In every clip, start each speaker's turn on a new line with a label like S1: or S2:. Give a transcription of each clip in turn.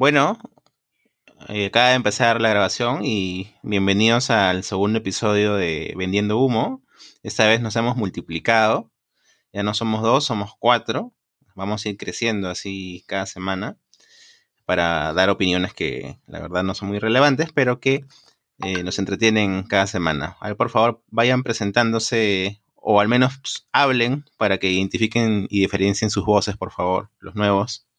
S1: Bueno, eh, acaba de empezar la grabación y bienvenidos al segundo episodio de Vendiendo Humo. Esta vez nos hemos multiplicado. Ya no somos dos, somos cuatro. Vamos a ir creciendo así cada semana para dar opiniones que la verdad no son muy relevantes, pero que eh, nos entretienen cada semana. A ver, por favor, vayan presentándose o al menos hablen para que identifiquen y diferencien sus voces, por favor, los nuevos.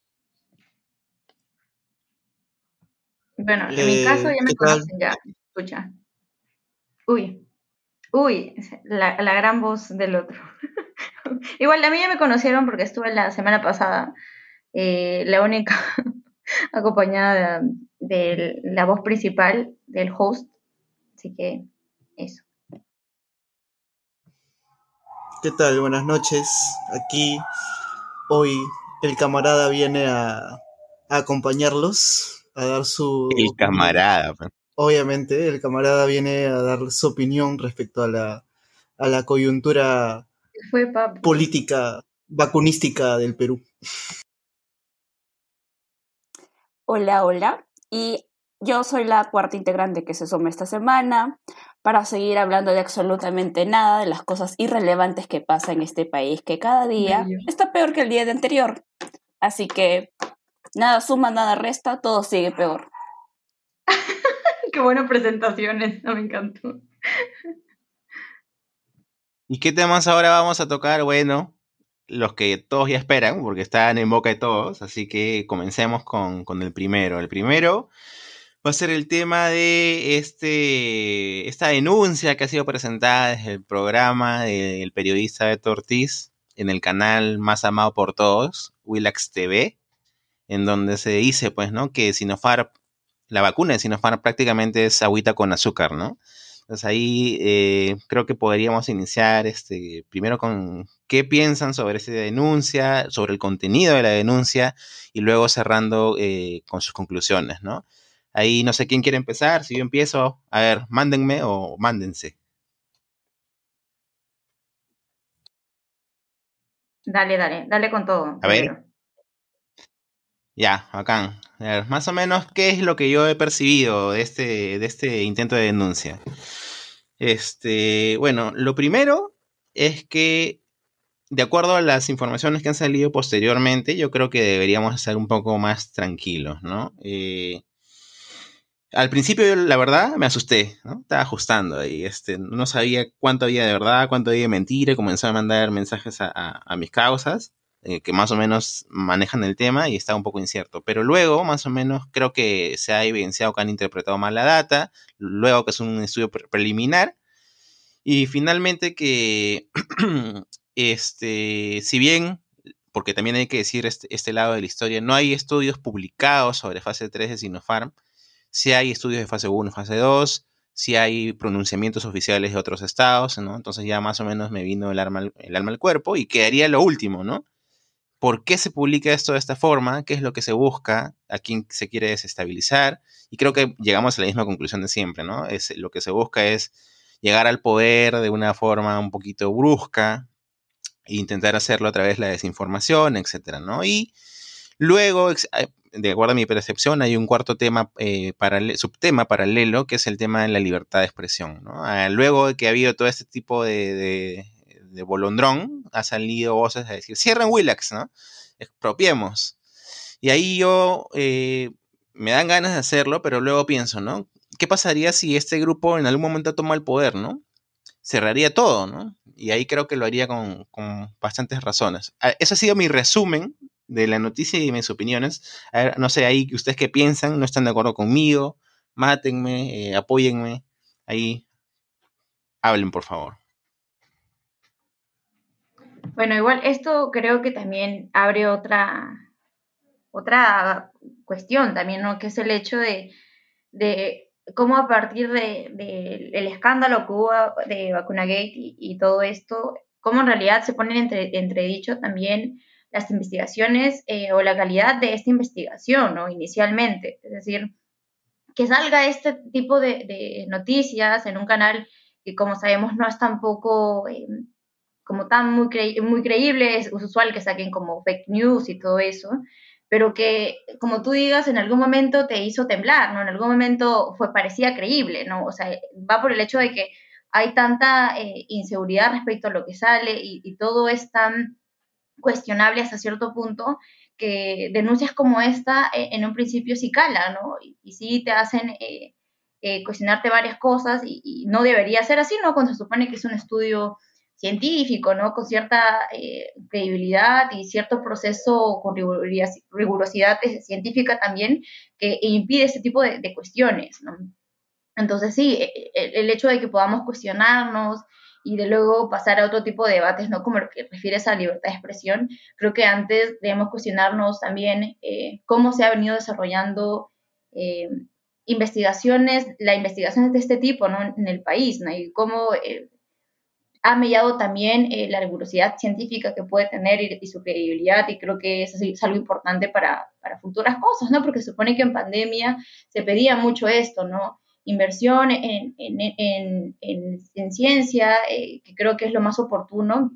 S2: Bueno, en mi caso ya me conocen, ya, escucha. Uy, uy, la, gran voz del otro. Igual a mí ya me conocieron porque estuve la semana pasada, eh, la única acompañada de, la voz principal del host, así que eso.
S3: ¿Qué tal? Buenas noches. Aquí hoy el camarada viene a, a acompañarlos a dar su...
S1: El camarada. Pues.
S3: Obviamente, el camarada viene a dar su opinión respecto a la, a la coyuntura política vacunística del Perú.
S4: Hola, hola. Y yo soy la cuarta integrante que se suma esta semana para seguir hablando de absolutamente nada, de las cosas irrelevantes que pasan en este país, que cada día está peor que el día de anterior. Así que Nada suma, nada resta, todo sigue peor.
S2: Qué buenas presentaciones, me encantó.
S1: ¿Y qué temas ahora vamos a tocar? Bueno, los que todos ya esperan, porque están en boca de todos, así que comencemos con, con el primero. El primero va a ser el tema de este, esta denuncia que ha sido presentada desde el programa del periodista Beto Ortiz en el canal más amado por todos, Willax TV, en donde se dice, pues, ¿no? Que Sinopharm, la vacuna de Sinopharm prácticamente es agüita con azúcar, ¿no? Entonces ahí eh, creo que podríamos iniciar este, primero con qué piensan sobre esa denuncia, sobre el contenido de la denuncia y luego cerrando eh, con sus conclusiones, ¿no? Ahí no sé quién quiere empezar, si yo empiezo, a ver, mándenme o mándense.
S2: Dale, dale, dale con todo.
S1: A ver. Ya, bacán. más o menos, ¿qué es lo que yo he percibido de este, de este intento de denuncia? Este, bueno, lo primero es que, de acuerdo a las informaciones que han salido posteriormente, yo creo que deberíamos estar un poco más tranquilos, ¿no? Eh, al principio, la verdad, me asusté, ¿no? Estaba ajustando ahí, este, no sabía cuánto había de verdad, cuánto había de mentira, y comencé a mandar mensajes a, a mis causas. Eh, que más o menos manejan el tema y está un poco incierto. Pero luego, más o menos, creo que se ha evidenciado que han interpretado mal la data, luego que es un estudio preliminar, y finalmente que, este, si bien, porque también hay que decir este, este, lado de la historia, no hay estudios publicados sobre fase 3 de Sinopharm, sí hay estudios de fase 1 y fase 2, sí hay pronunciamientos oficiales de otros estados, ¿no? Entonces ya más o menos me vino el, arma, el alma al cuerpo y quedaría lo último, ¿no? Por qué se publica esto de esta forma, qué es lo que se busca, a quién se quiere desestabilizar. Y creo que llegamos a la misma conclusión de siempre, ¿no? Es, lo que se busca es llegar al poder de una forma un poquito brusca e intentar hacerlo a través de la desinformación, etcétera, ¿no? Y luego, de acuerdo a mi percepción, hay un cuarto tema, eh, subtema paralelo, que es el tema de la libertad de expresión, ¿no? Ah, luego de que ha habido todo este tipo de Bolondrón, ha salido voces a decir, cierren Willax, ¿no? Expropiemos. Y ahí yo eh, me dan ganas de hacerlo, pero luego pienso, ¿no? ¿Qué pasaría si este grupo en algún momento toma el poder, ¿no? Cerraría todo, ¿no? Y ahí creo que lo haría con, bastantes razones. Ah, ese ha sido mi resumen de la noticia y mis opiniones. No sé, ahí ustedes qué piensan, no están de acuerdo conmigo, mátenme, eh, apóyenme. Ahí hablen, por favor.
S2: Bueno, igual esto creo que también abre otra, otra cuestión también, ¿no? Que es el hecho de, cómo a partir del de, escándalo que hubo de Vacunagate y, y, todo esto, cómo en realidad se ponen entre, entredicho también las investigaciones eh, o la calidad de esta investigación, ¿no? Inicialmente. Es decir, que salga este tipo de, noticias en un canal que, como sabemos, no es tampoco... Eh, como tan muy, muy creíble, es usual que saquen como fake news y todo eso, pero que, como tú digas, en algún momento te hizo temblar, ¿no? En algún momento fue, parecía creíble, ¿no? O sea, va por el hecho de que hay tanta eh, inseguridad respecto a lo que sale y, todo es tan cuestionable hasta cierto punto que denuncias como esta eh, en un principio sí cala, ¿no? Y, sí te hacen eh, cuestionarte varias cosas y, y, no debería ser así, ¿no? Cuando se supone que es un estudio científico, ¿no? Con cierta eh, credibilidad y cierto proceso con rigurosidad científica también que impide este tipo de, cuestiones, ¿no? Entonces sí, e, e, el, hecho de que podamos cuestionarnos y de luego pasar a otro tipo de debates, ¿no? Como lo que refieres a libertad de expresión, creo que antes debemos cuestionarnos también eh, cómo se ha venido desarrollando eh, investigaciones, la investigación de este tipo, ¿no? En el país, ¿no? Y cómo ha mellado también eh, la rigurosidad científica que puede tener y, su credibilidad, y creo que eso es algo importante para, futuras cosas, ¿no? Porque supone que en pandemia se pedía mucho esto, ¿no? Inversión en, ciencia, eh, que creo que es lo más oportuno,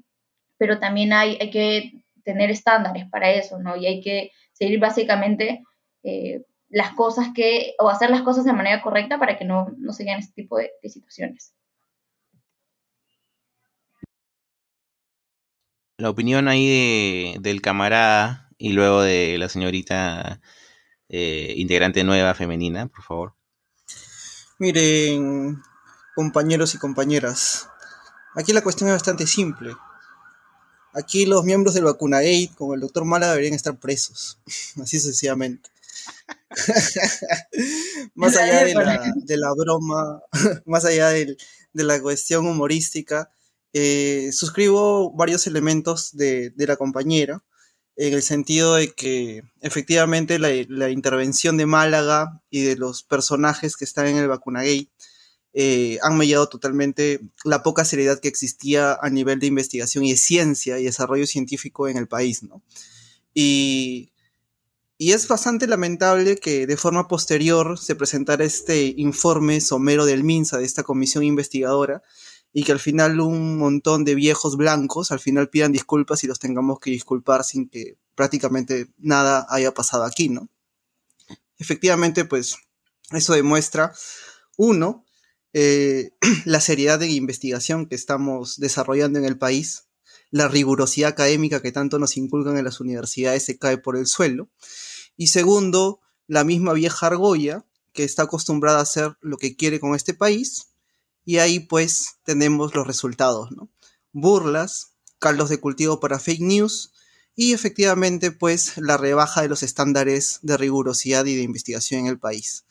S2: pero también hay, hay que tener estándares para eso, ¿no? Y hay que seguir básicamente eh, las cosas que, o hacer las cosas de manera correcta para que no, no se este tipo de situaciones.
S1: La opinión ahí del camarada y luego de la señorita eh, integrante nueva femenina, por favor.
S3: Miren, compañeros y compañeras, aquí la cuestión es bastante simple. Aquí los miembros del Vacunagate, como el doctor Mala, deberían estar presos, así sucesivamente. más allá de la, broma, más allá de la cuestión humorística, eh, suscribo varios elementos de, la compañera, en el sentido de que efectivamente la, intervención de Málaga y de los personajes que están en el Vacunagate eh, han mellado totalmente la poca seriedad que existía a nivel de investigación y de ciencia y desarrollo científico en el país, ¿no? Y, y es bastante lamentable que de forma posterior se presentara este informe somero del MINSA, de esta comisión investigadora, y que al final un montón de viejos blancos al final pidan disculpas y los tengamos que disculpar sin que prácticamente nada haya pasado aquí, ¿no? Efectivamente, pues eso demuestra, uno, eh, la seriedad de investigación que estamos desarrollando en el país, la rigurosidad académica que tanto nos inculcan en las universidades se cae por el suelo, y segundo, la misma vieja argolla que está acostumbrada a hacer lo que quiere con este país, y ahí pues tenemos los resultados, ¿no? Burlas, caldos de cultivo para fake news y efectivamente pues la rebaja de los estándares de rigurosidad y de investigación en el país.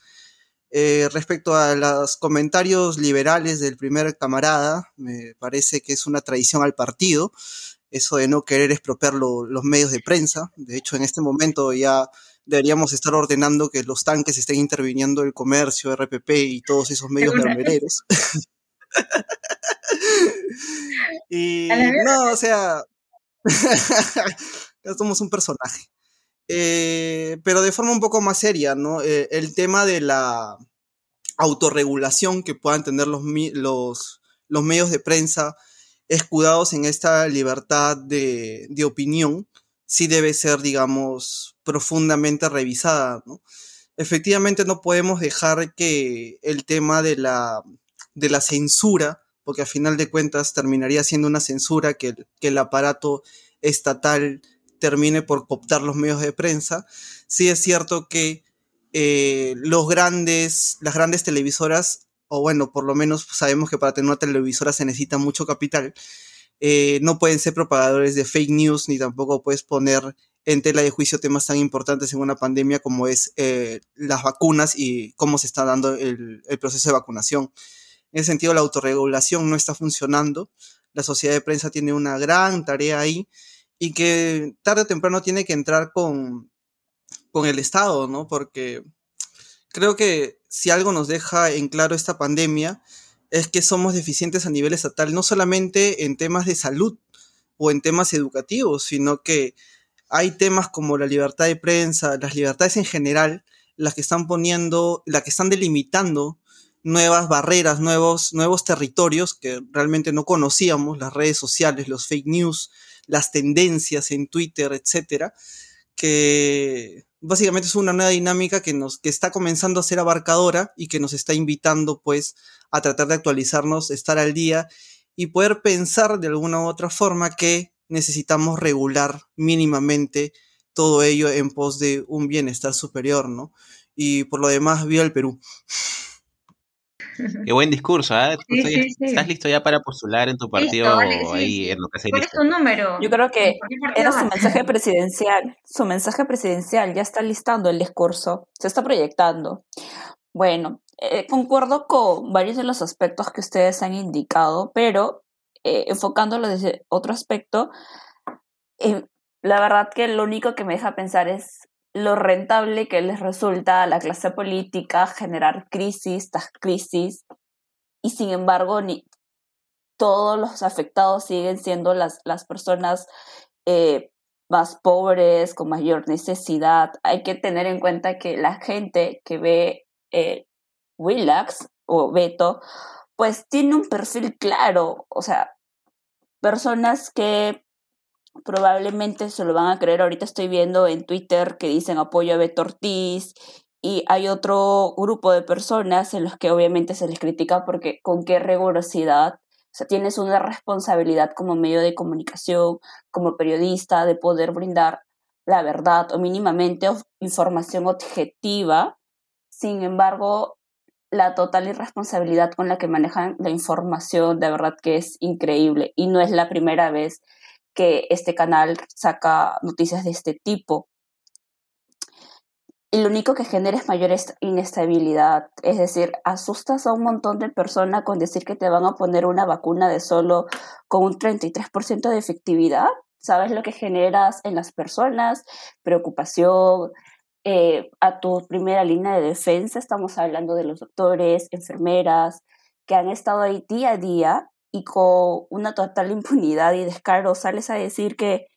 S3: Eh, respecto a los comentarios liberales del primer camarada, me parece que es una traición al partido, eso de no querer expropiar los medios de prensa. De hecho, en este momento ya deberíamos estar ordenando que los tanques estén interviniendo el comercio, RPP y todos esos medios mermereros. y no, o sea, somos un personaje. Eh, pero de forma un poco más seria, ¿no? Eh, el tema de la autorregulación que puedan tener los, los, los medios de prensa escudados en esta libertad de, de opinión, sí debe ser, digamos, profundamente revisada, ¿no? Efectivamente no podemos dejar que el tema de la, de la censura, porque a final de cuentas terminaría siendo una censura que, que el aparato estatal termine por cooptar los medios de prensa. Sí es cierto que eh, los grandes, las grandes televisoras, o bueno, por lo menos sabemos que para tener una televisora se necesita mucho capital, eh, no pueden ser propagadores de fake news ni tampoco puedes poner en tela de juicio temas tan importantes en una pandemia como es eh, las vacunas y cómo se está dando el, proceso de vacunación. En ese sentido, la autorregulación no está funcionando. La sociedad de prensa tiene una gran tarea ahí y que tarde o temprano tiene que entrar con, con el Estado, ¿no? Porque creo que si algo nos deja en claro esta pandemia es que somos deficientes a nivel estatal, no solamente en temas de salud o en temas educativos, sino que hay temas como la libertad de prensa, las libertades en general, las que están poniendo, las que están delimitando nuevas barreras, nuevos, nuevos territorios que realmente no conocíamos, las redes sociales, los fake news, las tendencias en Twitter, etcétera, que básicamente es una nueva dinámica que nos que está comenzando a ser abarcadora y que nos está invitando pues a tratar de actualizarnos, estar al día y poder pensar de alguna u otra forma que necesitamos regular mínimamente todo ello en pos de un bienestar superior, ¿no? Y por lo demás, viva el Perú.
S1: Qué buen discurso, ¿eh? ¿Estás listo ya para postular en tu partido ahí en lo que
S2: ¿Cuál es tu número?
S4: Yo creo que era su mensaje presidencial. Su mensaje presidencial ya está listando el discurso, se está proyectando. Bueno, eh, concuerdo con varios de los aspectos que ustedes han indicado, pero eh, enfocándolo desde otro aspecto, eh, la verdad que lo único que me deja pensar es lo rentable que les resulta a la clase política generar crisis tras crisis y sin embargo todos los afectados siguen siendo las, las personas eh, más pobres, con mayor necesidad. Hay que tener en cuenta que la gente que ve eh, Willax o Beto, pues tiene un perfil claro, o sea, personas que probablemente se lo van a creer. Ahorita estoy viendo en Twitter que dicen apoyo a Beto Ortiz y hay otro grupo de personas en los que obviamente se les critica porque con qué rigurosidad, o sea, tienes una responsabilidad como medio de comunicación, como periodista, de poder brindar la verdad o mínimamente información objetiva. Sin embargo, la total irresponsabilidad con la que manejan la información, de verdad que es increíble. Y no es la primera vez que este canal saca noticias de este tipo. Y lo único que genera es mayor inestabilidad. Es decir, asustas a un montón de personas con decir que te van a poner una vacuna de solo con un 33% de efectividad. ¿Sabes lo que generas en las personas? Preocupación, eh, a tu primera línea de defensa. Estamos hablando de los doctores, enfermeras, que han estado ahí día a día y con una total impunidad y descaro sales a decir que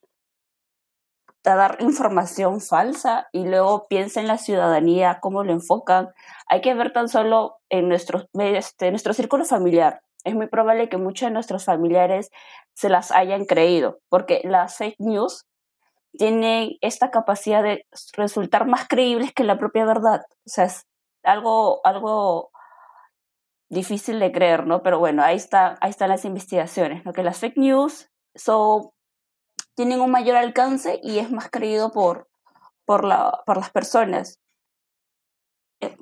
S4: a dar información falsa y luego piensa en la ciudadanía, cómo lo enfocan. Hay que ver tan solo en nuestro, este, nuestro círculo familiar. Es muy probable que muchos de nuestros familiares se las hayan creído, porque las fake news tienen esta capacidad de resultar más creíbles que la propia verdad. O sea, es algo, algo difícil de creer, ¿no? Pero bueno, ahí, está, ahí están las investigaciones, ¿no? Que las fake news son, tienen un mayor alcance y es más creído por, por, la, por las personas. Eh,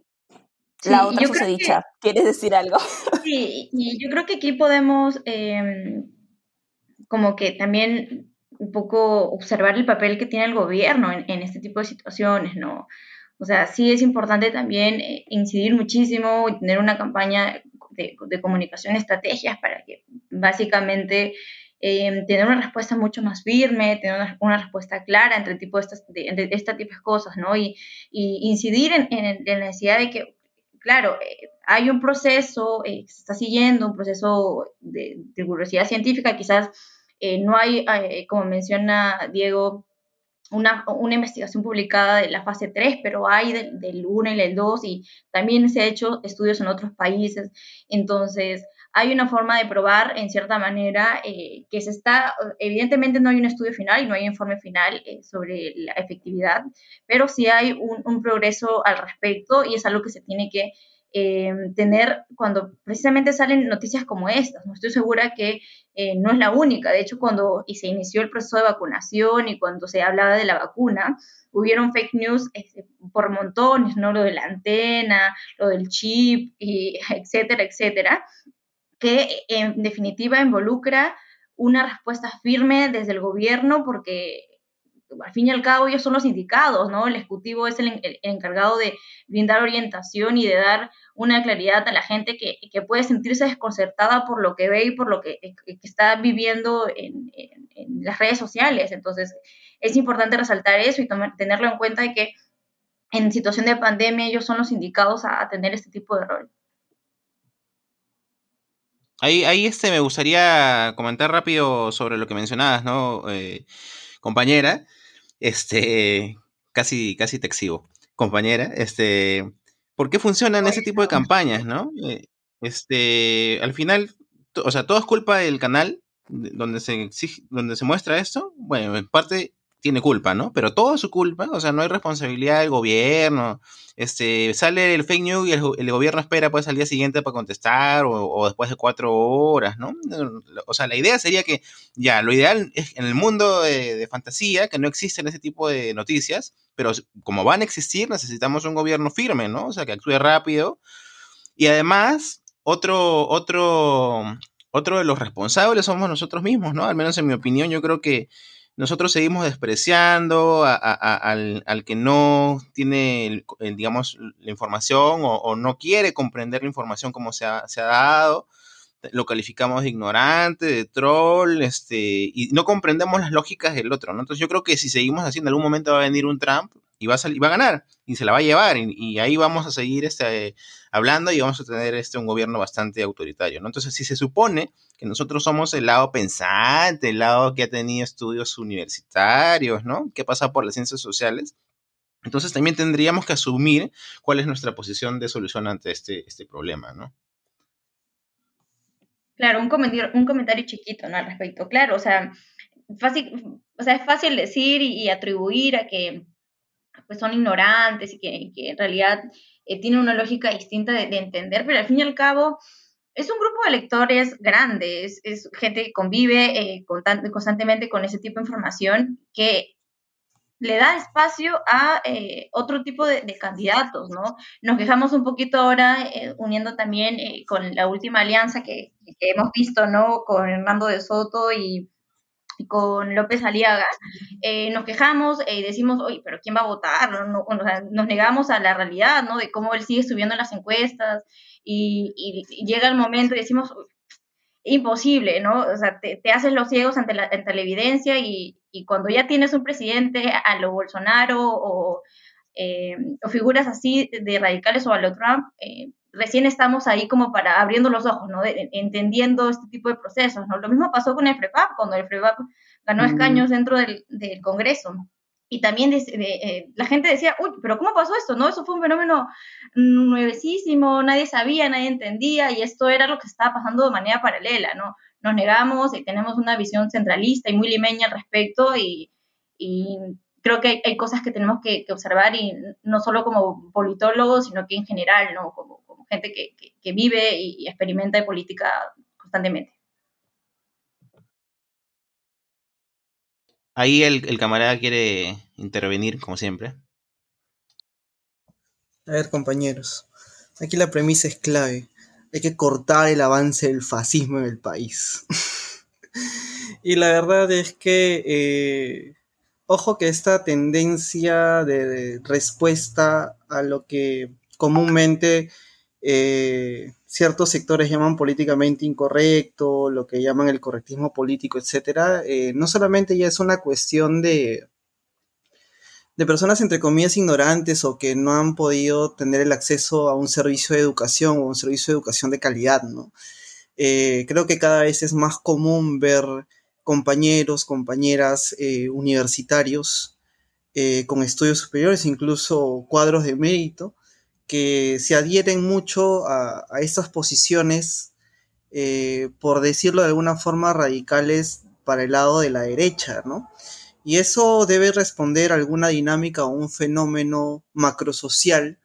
S4: la otra susodicha, ¿quieres decir algo?
S2: Sí, y yo creo que aquí podemos em, como que también un poco observar el papel que tiene el gobierno en, en este tipo de situaciones, ¿no? O sea, sí es importante también eh, incidir muchísimo y tener una campaña de, comunicación, estrategias para que básicamente eh, tener una respuesta mucho más firme, tener una, respuesta clara entre, tipo de, estas, de, este tipo de cosas, ¿no? Y, incidir en, la necesidad de que, claro, eh, hay un proceso, se está siguiendo un proceso de, rigurosidad científica, quizás no hay, como menciona Diego, una, una, investigación publicada de la fase 3, pero hay del, 1 y del 2 y también se han hecho estudios en otros países. Entonces, hay una forma de probar en cierta manera eh, que se está, evidentemente no hay un estudio final y no hay informe final eh, sobre la efectividad, pero sí hay un, un progreso al respecto y es algo que se tiene que eh, tener cuando precisamente salen noticias como estas. No estoy segura que eh, no es la única. De hecho, cuando y se inició el proceso de vacunación y cuando se hablaba de la vacuna, hubieron fake news este, por montones, ¿no? Lo de la antena, lo del chip, y etcétera, etcétera, que en definitiva involucra una respuesta firme desde el gobierno porque al fin y al cabo ellos son los indicados, ¿no? El ejecutivo es el, encargado de brindar orientación y de dar una claridad a la gente que, puede sentirse desconcertada por lo que ve y por lo que, está viviendo en, las redes sociales. Entonces, es importante resaltar eso y tenerlo en cuenta de que en situación de pandemia ellos son los indicados a, tener este tipo de rol.
S1: Ahí, ahí este, me gustaría comentar rápido sobre lo que mencionabas, ¿no? Eh, compañera, este, casi, casi te exhibo, compañera, este, ¿por qué funcionan ese tipo de campañas, no? Eh, este, al final, o sea, todo es culpa del canal donde se donde se muestra esto. Bueno, en parte tiene culpa, ¿no? Pero todo es su culpa, o sea, no hay responsabilidad del gobierno. Este, sale el fake news y el, gobierno espera pues al día siguiente para contestar o, después de cuatro horas, ¿no? O sea, la idea sería que ya, lo ideal es en el mundo de, fantasía que no existen ese tipo de noticias, pero como van a existir necesitamos un gobierno firme, ¿no? O sea, que actúe rápido. Y además, otro, otro, otro de los responsables somos nosotros mismos, ¿no? Al menos en mi opinión, yo creo que nosotros seguimos despreciando al, que no tiene, digamos, la información o, no quiere comprender la información como se ha, dado. Lo calificamos de ignorante, de troll, este, y no comprendemos las lógicas del otro. Entonces yo creo que si seguimos así, en algún momento va a venir un Trump y va a, salir, va a ganar y se la va a llevar y, ahí vamos a seguir este, hablando y vamos a tener este, un gobierno bastante autoritario, ¿no? Entonces, si se supone que nosotros somos el lado pensante, el lado que ha tenido estudios universitarios, ¿no? Que pasa por las ciencias sociales, entonces también tendríamos que asumir cuál es nuestra posición de solución ante este, este problema, ¿no?
S2: Claro, un comentario, un comentario chiquito, ¿no? Al respecto. Claro, o sea, fácil, o sea, es fácil decir y atribuir a que pues son ignorantes y que, en realidad eh, tienen una lógica distinta de, entender, pero al fin y al cabo es un grupo de lectores grandes, es, gente que convive eh, constantemente con ese tipo de información que le da espacio a eh, otro tipo de, candidatos, ¿no? Nos quejamos un poquito ahora, uniendo también con la última alianza que, que, hemos visto, ¿no? Con Hernando de Soto y con López Aliaga, eh, nos quejamos y decimos, oye, pero ¿quién va a votar? nos negamos a la realidad, ¿no? De cómo él sigue subiendo en las encuestas y, llega el momento y decimos, imposible, ¿no? O sea, te, haces los ciegos ante la, evidencia y, cuando ya tienes un presidente a lo Bolsonaro o, eh, o figuras así de radicales o a lo Trump, eh, recién estamos ahí como para abriendo los ojos, ¿no? entendiendo este tipo de procesos, ¿no? Lo mismo pasó con el FREPAP, cuando el FREPAP ganó escaños dentro del, Congreso. Y también eh, la gente decía, uy, pero ¿cómo pasó esto? ¿No? Eso fue un fenómeno nuevecísimo, nadie sabía, nadie entendía, y esto era lo que estaba pasando de manera paralela, ¿no? Nos negamos y tenemos una visión centralista y muy limeña al respecto, y, creo que hay, cosas que tenemos que, observar, y no solo como politólogos, sino que en general, ¿no? Como, gente que, vive y, experimenta de política constantemente.
S1: Ahí el, camarada quiere intervenir, como siempre.
S3: A ver, compañeros, aquí la premisa es clave. Hay que cortar el avance del fascismo en el país. y la verdad es que, eh, ojo que esta tendencia de respuesta a lo que comúnmente eh, ciertos sectores llaman políticamente incorrecto, lo que llaman el correctismo político, etcétera, eh, no solamente ya es una cuestión de, de personas entre comillas ignorantes o que no han podido tener el acceso a un servicio de educación o un servicio de educación de calidad, ¿no? Eh, creo que cada vez es más común ver compañeros, compañeras universitarios con estudios superiores, incluso cuadros de mérito, que se adhieren mucho a, estas posiciones, eh, por decirlo de alguna forma, radicales para el lado de la derecha, ¿no? Y eso debe responder a alguna dinámica o un fenómeno macrosocial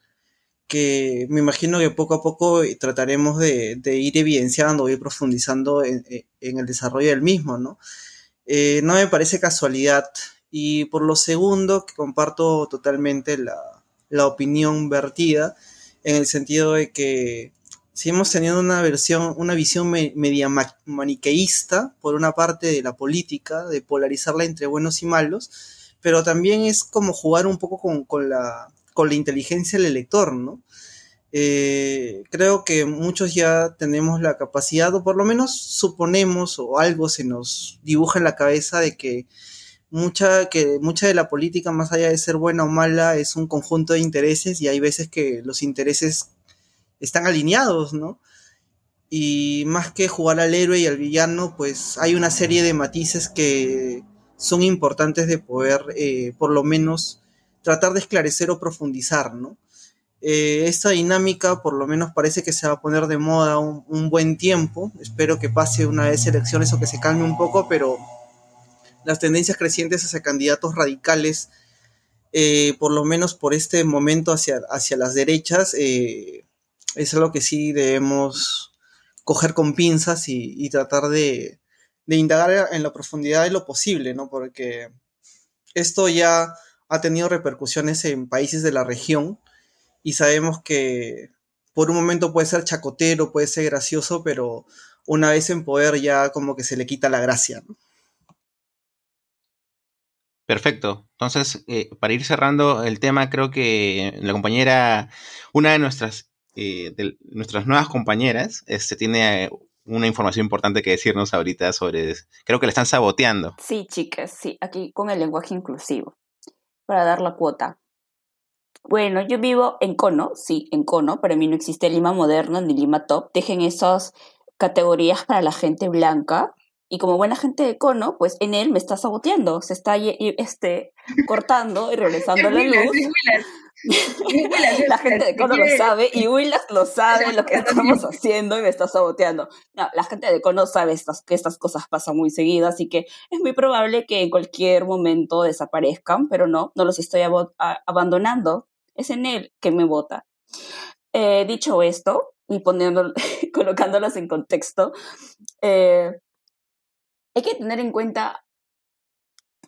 S3: que me imagino que poco a poco trataremos de, ir evidenciando, ir profundizando en, el desarrollo del mismo, ¿no? Eh, no me parece casualidad. Y por lo segundo, que comparto totalmente la, la opinión vertida, en el sentido de que si hemos tenido una versión, una visión media maniqueísta, por una parte de la política, de polarizarla entre buenos y malos, pero también es como jugar un poco con, la, con la inteligencia del elector, ¿no? Eh, creo que muchos ya tenemos la capacidad, o por lo menos suponemos, o algo se nos dibuja en la cabeza de que mucha, que mucha de la política, más allá de ser buena o mala, es un conjunto de intereses y hay veces que los intereses están alineados, ¿no? Y más que jugar al héroe y al villano, pues hay una serie de matices que son importantes de poder, eh, por lo menos, tratar de esclarecer o profundizar, ¿no? Eh, esta dinámica por lo menos parece que se va a poner de moda un, un, buen tiempo. Espero que pase una vez elecciones o que se calme un poco, pero las tendencias crecientes hacia candidatos radicales, eh, por lo menos por este momento hacia, hacia las derechas, eh, es algo que sí debemos coger con pinzas y, tratar de, de, indagar en la profundidad de lo posible, ¿no? Porque esto ya ha tenido repercusiones en países de la región y sabemos que por un momento puede ser chacotero, puede ser gracioso, pero una vez en poder ya como que se le quita la gracia.
S1: Perfecto. Entonces, eh, para ir cerrando el tema, creo que la compañera, una de nuestras, eh, nuestras nuevas compañeras, este, tiene una información importante que decirnos ahorita sobre, creo que le están saboteando.
S4: Sí, chicas, sí, aquí con el lenguaje inclusivo, para dar la cuota. Bueno, yo vivo en Cono, sí, en Cono. Para mí no existe Lima moderno ni Lima top. Dejen esas categorías para la gente blanca. Y como buena gente de Cono, pues en él me está saboteando. Se está este, cortando y regresando la luz. la gente de Cono lo sabe y Willas lo sabe lo que estamos haciendo y me está saboteando. No, la gente de Cono sabe estas, que estas cosas pasan muy seguido, así que es muy probable que en cualquier momento desaparezcan, pero no, no los estoy abandonando es en él que me vota. Eh, dicho esto, y poniendo, colocándolos en contexto, eh, hay que tener en cuenta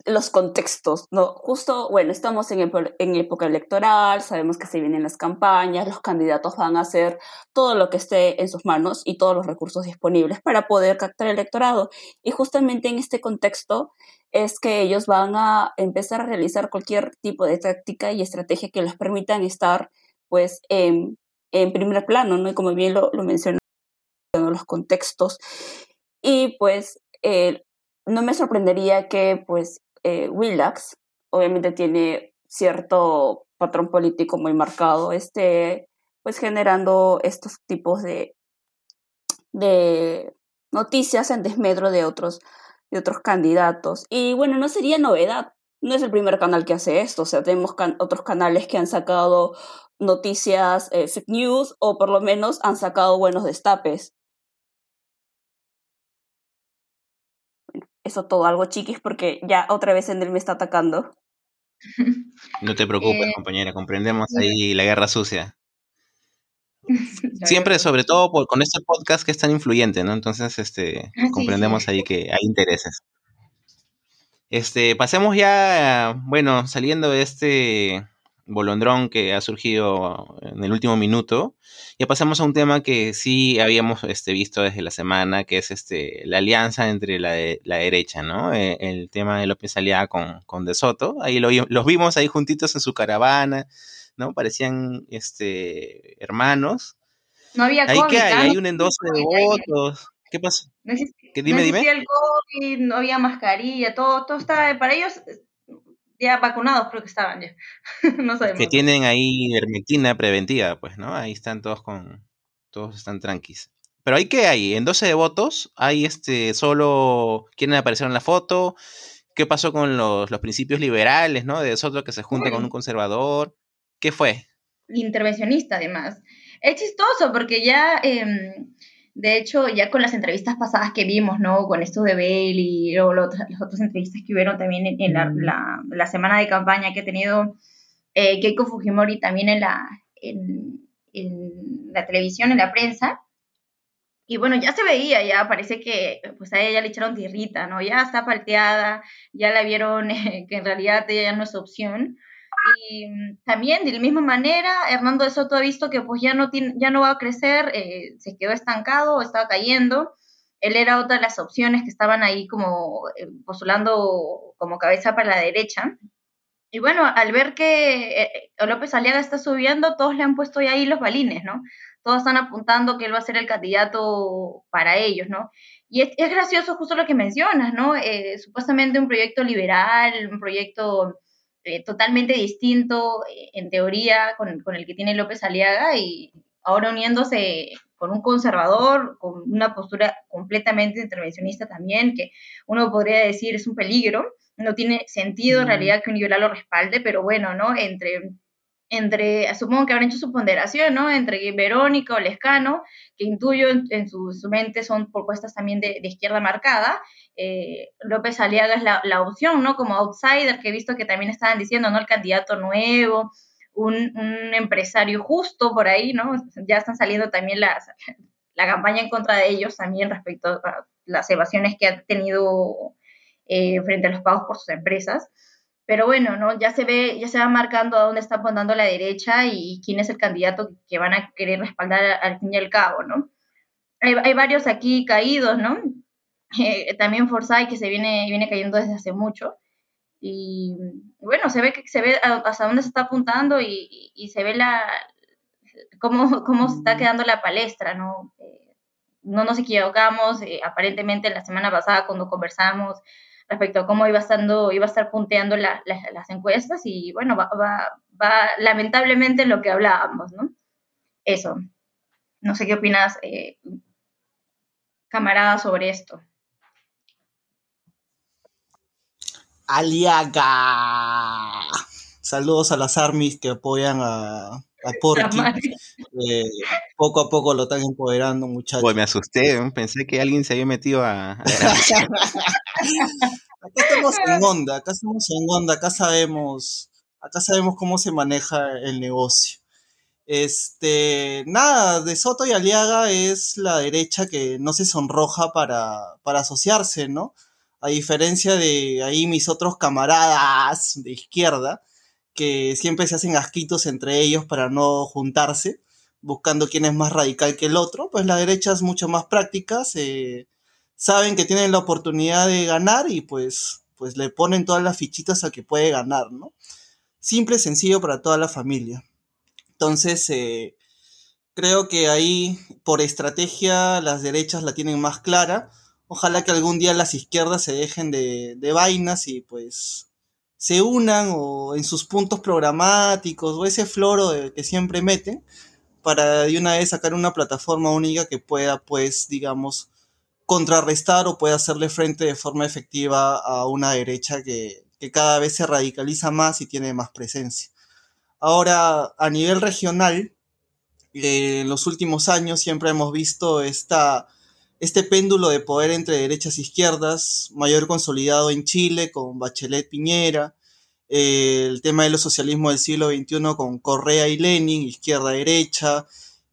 S4: los contextos, ¿no? Justo, bueno, estamos en, en, época electoral, sabemos que se vienen las campañas, los candidatos van a hacer todo lo que esté en sus manos y todos los recursos disponibles para poder captar el electorado. Y justamente en este contexto es que ellos van a empezar a realizar cualquier tipo de táctica y estrategia que les permitan estar pues en, primer plano, ¿no? Y como bien lo, lo mencioné, los contextos. Y pues eh, no me sorprendería que pues eh, Willax, obviamente tiene cierto patrón político muy marcado, esté pues generando estos tipos de, de noticias en desmedro de otros de otros candidatos. Y bueno, no sería novedad. No es el primer canal que hace esto. O sea, tenemos otros canales que han sacado noticias, eh, fake news, o por lo menos han sacado buenos destapes. Eso todo algo chiquis porque ya otra vez él me está atacando.
S1: No te preocupes, eh, compañera, comprendemos ahí la guerra sucia. Siempre, sobre todo con este podcast que es tan influyente, ¿no? Entonces, este, ah, comprendemos ahí que hay intereses. Este, pasemos ya, bueno, saliendo de este bolondrón que ha surgido en el último minuto, ya pasamos a un tema que sí habíamos este, visto desde la semana, que es este, la alianza entre la, la derecha, ¿no? Eh, el tema de López Aliaga con, con De Soto. Ahí los vimos ahí juntitos en su caravana, ¿no? Parecían este, hermanos.
S2: No había
S1: COVID. ¿Hay hay? Hay un endoso de votos. ¿Qué pasó?
S2: No dime, dime. el COVID, no había mascarilla, todo, todo estaba, para ellos ya vacunados creo que estaban ya. no sabemos.
S1: Que tienen ahí hermetina preventiva, pues, ¿no? Ahí están todos con, todos están tranquis. Pero hay que hay, en 12 de votos, hay este, solo quieren aparecer en la foto, qué pasó con los, los principios liberales, ¿no? De Soto que se junta con un conservador. ¿Qué fue?
S2: Intervencionista, además. Es chistoso porque ya, em, de hecho, ya con las entrevistas pasadas que vimos, ¿no? Con esto de Bell y luego las otras entrevistas que hubieron también en, la, semana de campaña que ha tenido eh, Keiko Fujimori también en la, en, la televisión, en la prensa. Y bueno, ya se veía, ya parece que pues a ella le echaron tierrita, ¿no? Ya está palteada, ya la vieron que en realidad ella ya no es opción. Y mm, también de la misma manera, Hernando de Soto ha visto que pues ya no, tiene, ya no va a crecer, eh, se quedó estancado, estaba cayendo. Él era otra de las opciones que estaban ahí como eh, postulando como cabeza para la derecha. Y bueno, al ver que eh, López Aliaga está subiendo, todos le han puesto ya ahí los balines, ¿no? Todos están apuntando que él va a ser el candidato para ellos, ¿no? Y es, es gracioso justo lo que mencionas, ¿no? supuestamente un proyecto liberal, un proyecto eh, totalmente distinto eh, en teoría con, con, el que tiene López Aliaga y ahora uniéndose con un conservador, con una postura completamente intervencionista también, que uno podría decir es un peligro, no tiene sentido en realidad que un liberal lo respalde, pero bueno, ¿no? Entre, entre, supongo que habrán hecho su ponderación, ¿no? Entre Verónica o Lescano, que intuyo en, su, mente son propuestas también de, izquierda marcada. Eh, López Aliaga es la, opción, ¿no? Como outsider, que he visto que también estaban diciendo, ¿no? El candidato nuevo, un, empresario justo por ahí, ¿no? Ya están saliendo también la campaña en contra de ellos también respecto a las evasiones que han tenido eh, frente a los pagos por sus empresas. Pero bueno, ¿no? Ya se ve, ya se va marcando a dónde está apuntando la derecha y quién es el candidato que van a querer respaldar al fin y al cabo, ¿no? Hay, varios aquí caídos, ¿no? Eh, también Forsyth que se viene, viene cayendo desde hace mucho. Y bueno, se ve que se ve hasta dónde se está apuntando y, se ve la cómo, cómo se está quedando la palestra, ¿no? Eh, no nos equivocamos, eh, aparentemente la semana pasada cuando conversamos respecto a cómo iba, estando, iba a estar punteando las encuestas y bueno, va, va, lamentablemente lo que hablábamos, ¿no? Eso. No sé qué opinas, eh, camarada, sobre esto.
S3: Aliaga. Saludos a las armies que apoyan a, a Porky. Eh, poco a poco lo están empoderando, muchachos.
S1: Pues me asusté, pensé que alguien se había metido a. acá
S3: estamos en onda, acá estamos en onda, acá sabemos, acá sabemos cómo se maneja el negocio. Este, nada, de Soto y Aliaga es la derecha que no se sonroja para, para asociarse, ¿no? A diferencia de ahí mis otros camaradas de izquierda, que siempre se hacen asquitos entre ellos para no juntarse, buscando quién es más radical que el otro, pues la derecha es mucho más práctica, saben que tienen la oportunidad de ganar y pues, pues le ponen todas las fichitas a que puede ganar, ¿no? Simple, sencillo para toda la familia. Entonces, eh, creo que ahí, por estrategia, las derechas la tienen más clara. Ojalá que algún día las izquierdas se dejen de, de vainas y pues se unan o en sus puntos programáticos o ese floro que siempre meten para de una vez sacar una plataforma única que pueda, pues, digamos, contrarrestar o pueda hacerle frente de forma efectiva a una derecha que, cada vez se radicaliza más y tiene más presencia. Ahora, a nivel regional, eh, en los últimos años siempre hemos visto esta, este péndulo de poder entre derechas e izquierdas, mayor consolidado en Chile con Bachelet Piñera, eh, el tema de los socialismos del siglo XXI con Correa y Lenin, izquierda-derecha,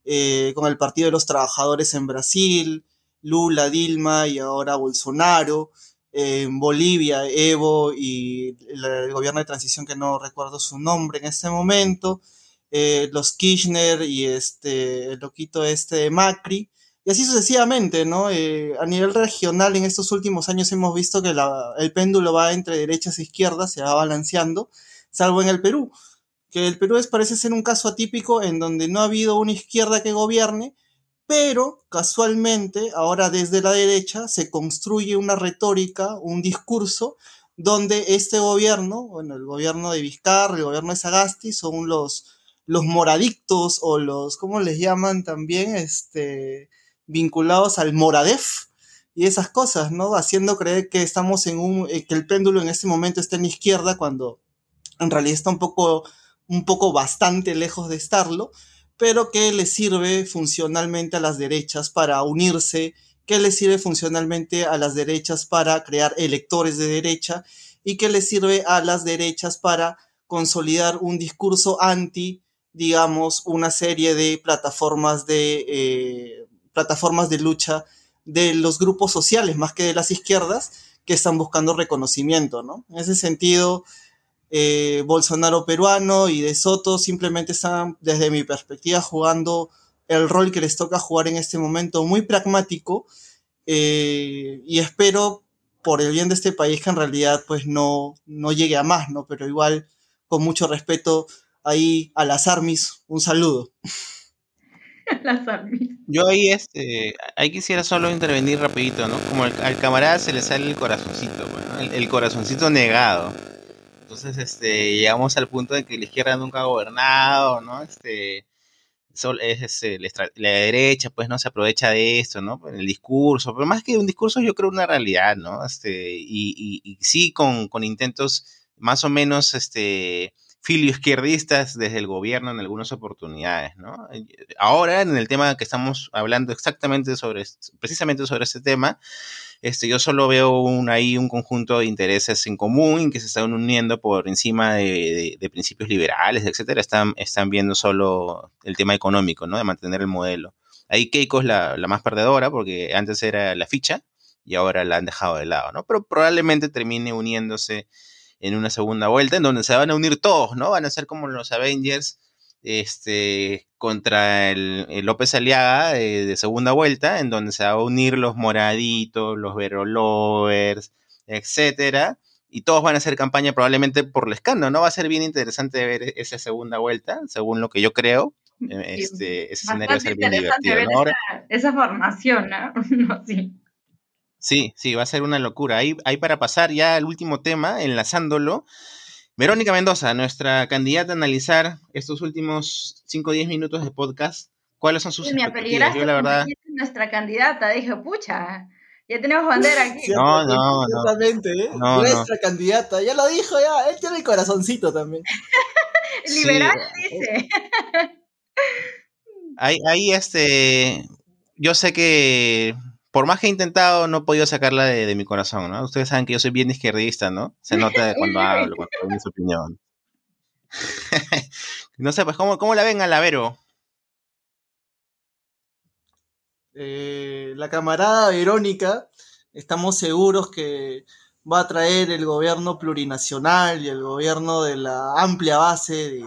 S3: eh, con el Partido de los Trabajadores en Brasil, Lula, Dilma y ahora Bolsonaro, en Bolivia, Evo y el, gobierno de transición que no recuerdo su nombre en este momento, eh, los Kirchner y este, el loquito este de Macri, y así sucesivamente, ¿no? Eh, a nivel regional, en estos últimos años hemos visto que el péndulo va entre derechas e izquierdas, se va balanceando, salvo en el Perú, que el Perú es, parece ser un caso atípico en donde no ha habido una izquierda que gobierne, pero casualmente ahora desde la derecha se construye una retórica, un discurso, donde este gobierno, bueno, el gobierno de Vizcarra, el gobierno de Sagasti, son los, los moradictos o los, ¿cómo les llaman también? Este, vinculados al Moradef y esas cosas, ¿no? Haciendo creer que estamos en un, eh, que el péndulo en este momento está en izquierda cuando en realidad está un poco, un poco bastante lejos de estarlo, pero que le sirve funcionalmente a las derechas para unirse, que le sirve funcionalmente a las derechas para crear electores de derecha y que le sirve a las derechas para consolidar un discurso anti, digamos, una serie de plataformas de eh, plataformas de lucha de los grupos sociales más que de las izquierdas que están buscando reconocimiento, ¿no? En ese sentido, eh, Bolsonaro peruano y De Soto simplemente están, desde mi perspectiva, jugando el rol que les toca jugar en este momento muy pragmático eh, y espero por el bien de este país que en realidad pues no, no llegue a más, ¿no? Pero igual, con mucho respeto ahí a las armis, un saludo.
S1: Yo ahí, este, ahí quisiera solo intervenir rapidito, ¿no? Como al, camarada se le sale el corazoncito, el, corazoncito negado. Entonces, este, llegamos al punto de que la izquierda nunca ha gobernado, ¿no? Este, es este, la, derecha, pues, no se aprovecha de esto, ¿no? El discurso, pero más que un discurso, yo creo una realidad, ¿no? Este, y, y, sí, con, con intentos más o menos, este, filio izquierdistas desde el gobierno en algunas oportunidades, ¿no? Ahora, en el tema que estamos hablando exactamente sobre, precisamente sobre este tema, este, yo solo veo un, ahí un conjunto de intereses en común que se están uniendo por encima de, principios liberales, etcétera. Están, están viendo solo el tema económico, ¿no? De mantener el modelo. Ahí Keiko es la, la más perdedora porque antes era la ficha y ahora la han dejado de lado, ¿no? Pero probablemente termine uniéndose en una segunda vuelta, en donde se van a unir todos, ¿no? Van a ser como los Avengers este, contra el, López Aliaga de, segunda vuelta, en donde se va a unir los moraditos, los verolovers, etcétera, y todos van a hacer campaña probablemente por Lescano, ¿no? Va a ser bien interesante ver esa segunda vuelta, según lo que yo creo. Eh, este, ese escenario va a ser bien divertido.
S2: esa, esa, formación, ¿no? no sí.
S1: Sí, sí, va a ser una locura. Ahí, ahí para pasar ya al último tema, enlazándolo. Verónica Mendoza, nuestra candidata a analizar estos últimos 5 o 10 minutos de podcast. ¿Cuáles son sus sí, expectativas?
S2: Yo, la verdad... nuestra candidata, dije, pucha, ya tenemos bandera aquí.
S1: no, no,
S3: Exactamente, ¿eh? nuestra candidata, ya lo dijo, ya, él tiene el corazoncito también.
S2: Liberal, dice.
S1: ahí, ahí, este, yo sé que por más que he intentado, no he podido sacarla de, mi corazón, ¿no? Ustedes saben que yo soy bien izquierdista, ¿no? Se nota cuando hablo, cuando doy mi opinión. no sé, pues, ¿cómo, cómo la ven a la Vero?
S3: Eh, la camarada Verónica, estamos seguros que va a traer el gobierno plurinacional y el gobierno de la amplia base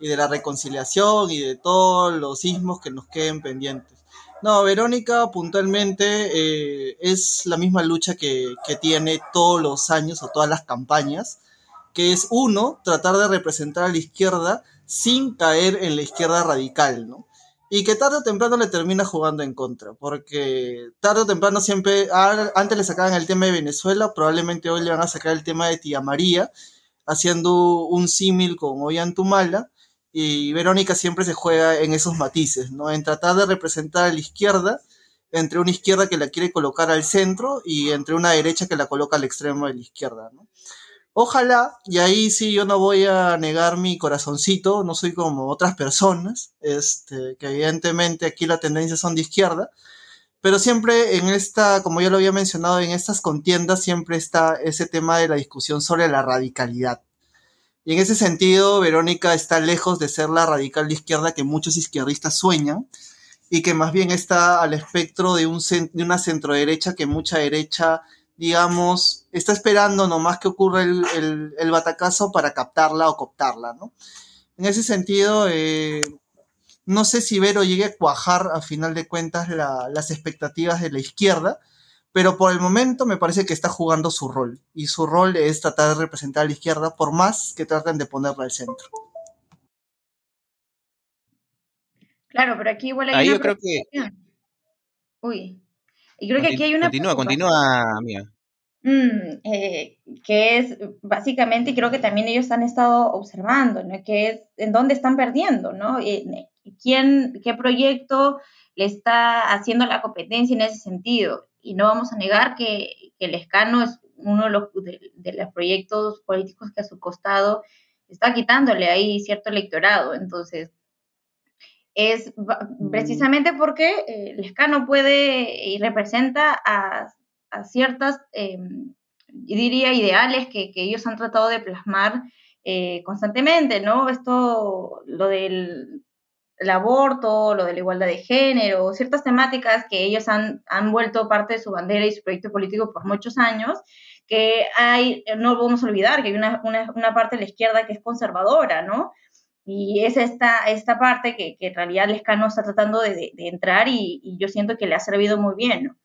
S3: y de la reconciliación y de todos los sismos que nos queden pendientes. No, Verónica puntualmente eh, es la misma lucha que, tiene todos los años o todas las campañas, que es uno, tratar de representar a la izquierda sin caer en la izquierda radical, ¿no? Y que tarde o temprano le termina jugando en contra, porque tarde o temprano siempre, antes le sacaban el tema de Venezuela, probablemente hoy le van a sacar el tema de Tía María, haciendo un símil con Ollantumala, y Verónica siempre se juega en esos matices, ¿no? En tratar de representar a la izquierda, entre una izquierda que la quiere colocar al centro y entre una derecha que la coloca al extremo de la izquierda, ¿no? Ojalá, y ahí sí yo no voy a negar mi corazoncito, no soy como otras personas, este, que evidentemente aquí la tendencia son de izquierda, pero siempre en esta, como ya lo había mencionado, en estas contiendas siempre está ese tema de la discusión sobre la radicalidad. En ese sentido, Verónica está lejos de ser la radical de izquierda que muchos izquierdistas sueñan y que más bien está al espectro de, un, de una centroderecha que mucha derecha, digamos, está esperando nomás que ocurra el, el, batacazo para captarla o cooptarla, ¿no? En ese sentido, eh, no sé si Vero llegue a cuajar a final de cuentas las expectativas de la izquierda, pero por el momento me parece que está jugando su rol, y su rol es tratar de representar a la izquierda, por más que traten de ponerla al centro.
S2: Claro, pero aquí igual hay
S1: Ahí yo creo que...
S2: Uy, y creo que aquí hay una...
S1: Continúa, continúa, mía.
S2: Mm, eh, que es básicamente, y creo que también ellos han estado observando, ¿no? Que es en dónde están perdiendo, ¿no? ¿Quién, qué proyecto le está haciendo la competencia en ese sentido? y no vamos a negar que, el escano es uno de los, de, los proyectos políticos que a su costado está quitándole ahí cierto electorado. Entonces, es mm. precisamente porque eh, el escano puede y representa a, ciertas, eh, diría, ideales que, ellos han tratado de plasmar eh, constantemente, ¿no? Esto, lo del el aborto, lo de la igualdad de género, ciertas temáticas que ellos han, han vuelto parte de su bandera y su proyecto político por muchos años, que hay, no vamos a olvidar que hay una, una, parte de la izquierda que es conservadora, ¿no? Y es esta, esta parte que, que en realidad Lescano está tratando de, de, entrar y, y, yo siento que le ha servido muy bien, ¿no?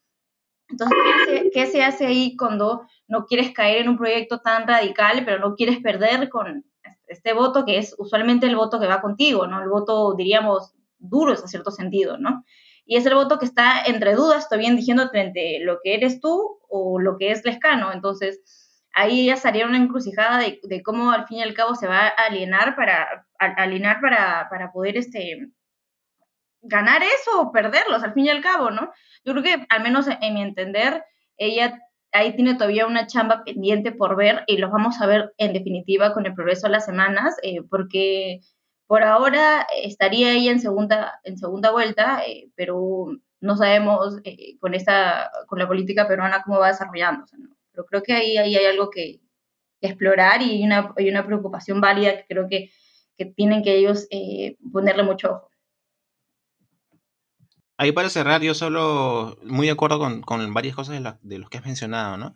S2: Entonces, ¿qué ¿qué se hace ahí cuando no quieres caer en un proyecto tan radical, pero no quieres perder con, este voto que es usualmente el voto que va contigo, ¿no? El voto, diríamos, duro en cierto sentido, ¿no? Y es el voto que está entre dudas, estoy bien diciendo, entre lo que eres tú o lo que es Lescano. Entonces, ahí ya salieron una encrucijada de, cómo al fin y al cabo se va a alienar para, alienar para, para poder este, ganar eso o perderlos, al fin y al cabo, ¿no? Yo creo que, al menos en mi entender, ella ahí tiene todavía una chamba pendiente por ver y los vamos a ver en definitiva con el progreso de las semanas, eh, porque por ahora estaría ella en segunda, en segunda vuelta, eh, pero no sabemos eh, con, esta, con la política peruana cómo va desarrollándose. Pero creo que ahí, ahí hay algo que, explorar y hay una, hay una preocupación válida que creo que, que tienen que ellos ponerle mucho ojo.
S1: Ahí para cerrar, yo solo muy de acuerdo con, con varias cosas de, de, los que has mencionado, ¿no?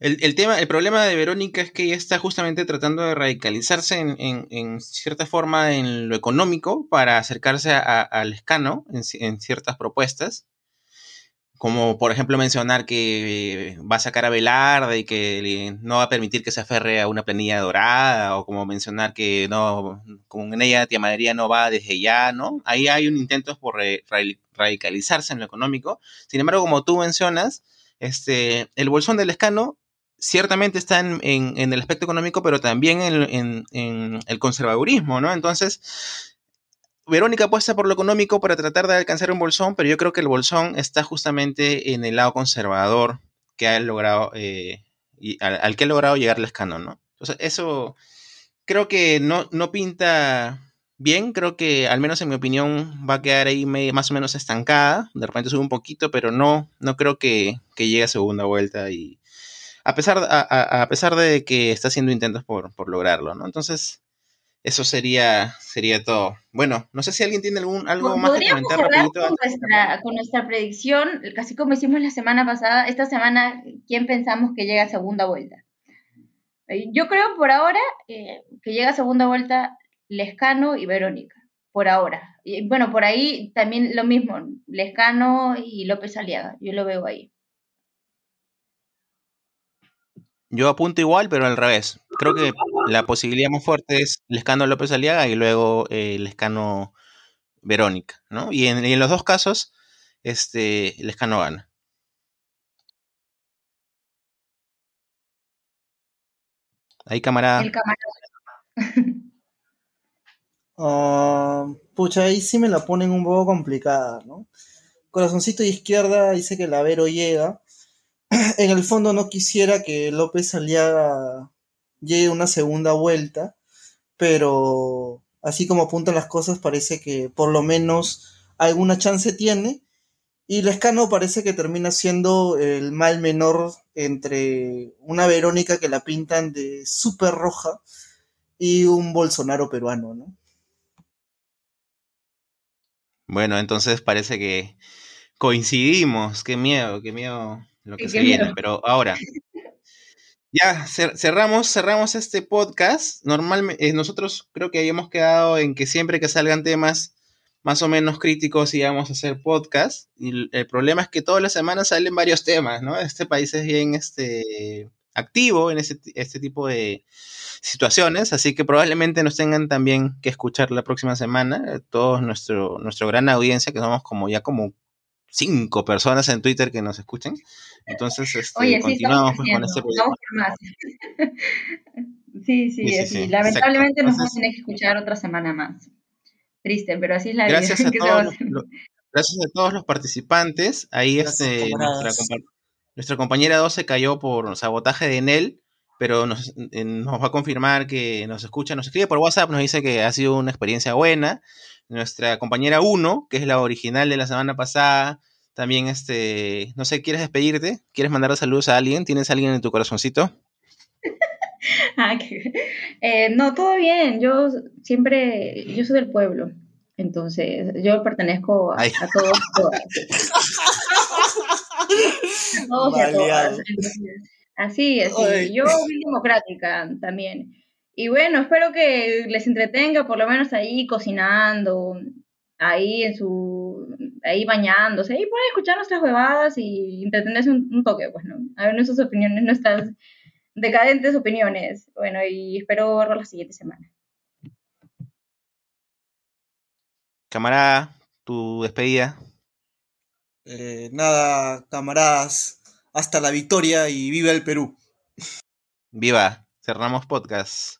S1: El, el, tema, el problema de Verónica es que ella está justamente tratando de radicalizarse en, en, cierta forma en lo económico para acercarse al escano en, en ciertas propuestas como por ejemplo mencionar que va a sacar a Velarde y que no va a permitir que se aferre a una planilla dorada, o como mencionar que no, con ella Tía Madería no va desde ya, ¿no? Ahí hay un intento por radicalizarse en lo económico. Sin embargo, como tú mencionas, este, el bolsón del escano ciertamente está en, en, el aspecto económico, pero también en, en el conservadurismo, ¿no? Entonces, Verónica apuesta por lo económico para tratar de alcanzar un bolsón, pero yo creo que el bolsón está justamente en el lado conservador que ha logrado, eh, y al, que ha logrado llegar el escano, ¿no? Entonces, eso creo que no, no pinta bien, creo que al menos en mi opinión va a quedar ahí más o menos estancada, de repente sube un poquito, pero no, no creo que, llegue a segunda vuelta y a pesar, a, pesar de que está haciendo intentos por, por lograrlo, ¿no? Entonces, eso sería, sería todo. Bueno, no sé si alguien tiene algún, algo más que comentar rapidito.
S2: Con nuestra, con nuestra predicción, casi como hicimos la semana pasada, esta semana, ¿quién pensamos que llega a segunda vuelta? Eh, yo creo por ahora eh, que llega a segunda vuelta Lescano y Verónica, por ahora. Y, bueno, por ahí también lo mismo, Lescano y López Aliaga, yo lo veo ahí.
S1: Yo apunto igual, pero al revés. Creo que la posibilidad más fuerte es Lescano López Aliaga y luego eh, Lescano Verónica, ¿no? Y en, los dos casos, este, Lescano gana. Ahí, camarada. El camarada.
S3: Ah, pucha, ahí sí me la ponen un poco complicada, ¿no? Corazoncito de izquierda dice que la Vero llega en el fondo no quisiera que López Aliaga llegue una segunda vuelta, pero así como apuntan las cosas, parece que por lo menos alguna chance tiene. Y Lescano parece que termina siendo el mal menor entre una Verónica que la pintan de súper roja y un Bolsonaro peruano, ¿no?
S1: Bueno, entonces parece que coincidimos. Qué miedo, qué miedo lo que se viene. Pero ahora, ya cerramos, cerramos este podcast. Normalmente, eh, nosotros creo que habíamos quedado en que siempre que salgan temas más o menos críticos íbamos a hacer podcast. Y el problema es que todas las semanas salen varios temas, ¿no? Este país es bien este, activo en este tipo de situaciones, así que probablemente nos tengan también que escuchar la próxima semana. Todos nuestro, nuestro gran audiencia, que somos como ya como cinco personas en Twitter que nos escuchen. Entonces, este, continuamos pues, con este proyecto.
S2: Sí, sí, sí, sí, Lamentablemente nos vamos a tener que escuchar otra semana más. Triste, pero así es la
S1: gracias A todos los, gracias a todos los participantes. Ahí este, nuestra, compañera 12 cayó por sabotaje de Enel, pero nos, nos va a confirmar que nos escucha, nos escribe por WhatsApp, nos dice que ha sido una experiencia buena nuestra compañera 1, que es la original de la semana pasada. También, este, no sé, ¿quieres despedirte? ¿Quieres mandar saludos a alguien? ¿Tienes a alguien en tu corazoncito?
S2: ah, eh, no, todo bien. Yo siempre, yo soy del pueblo. Entonces, yo pertenezco a, todos, todos y a todas. así, así. Yo soy democrática también. Y bueno, espero que les entretenga por lo menos ahí cocinando, ahí en su, ahí bañándose, ahí pueden escuchar nuestras huevadas y entretenerse un, toque, pues, ¿no? A ver nuestras opiniones, nuestras decadentes opiniones. Bueno, y espero verlo la siguiente semana.
S1: Camarada, tu despedida.
S3: Eh, nada, camaradas, hasta la victoria y viva el Perú.
S1: Viva, cerramos podcast.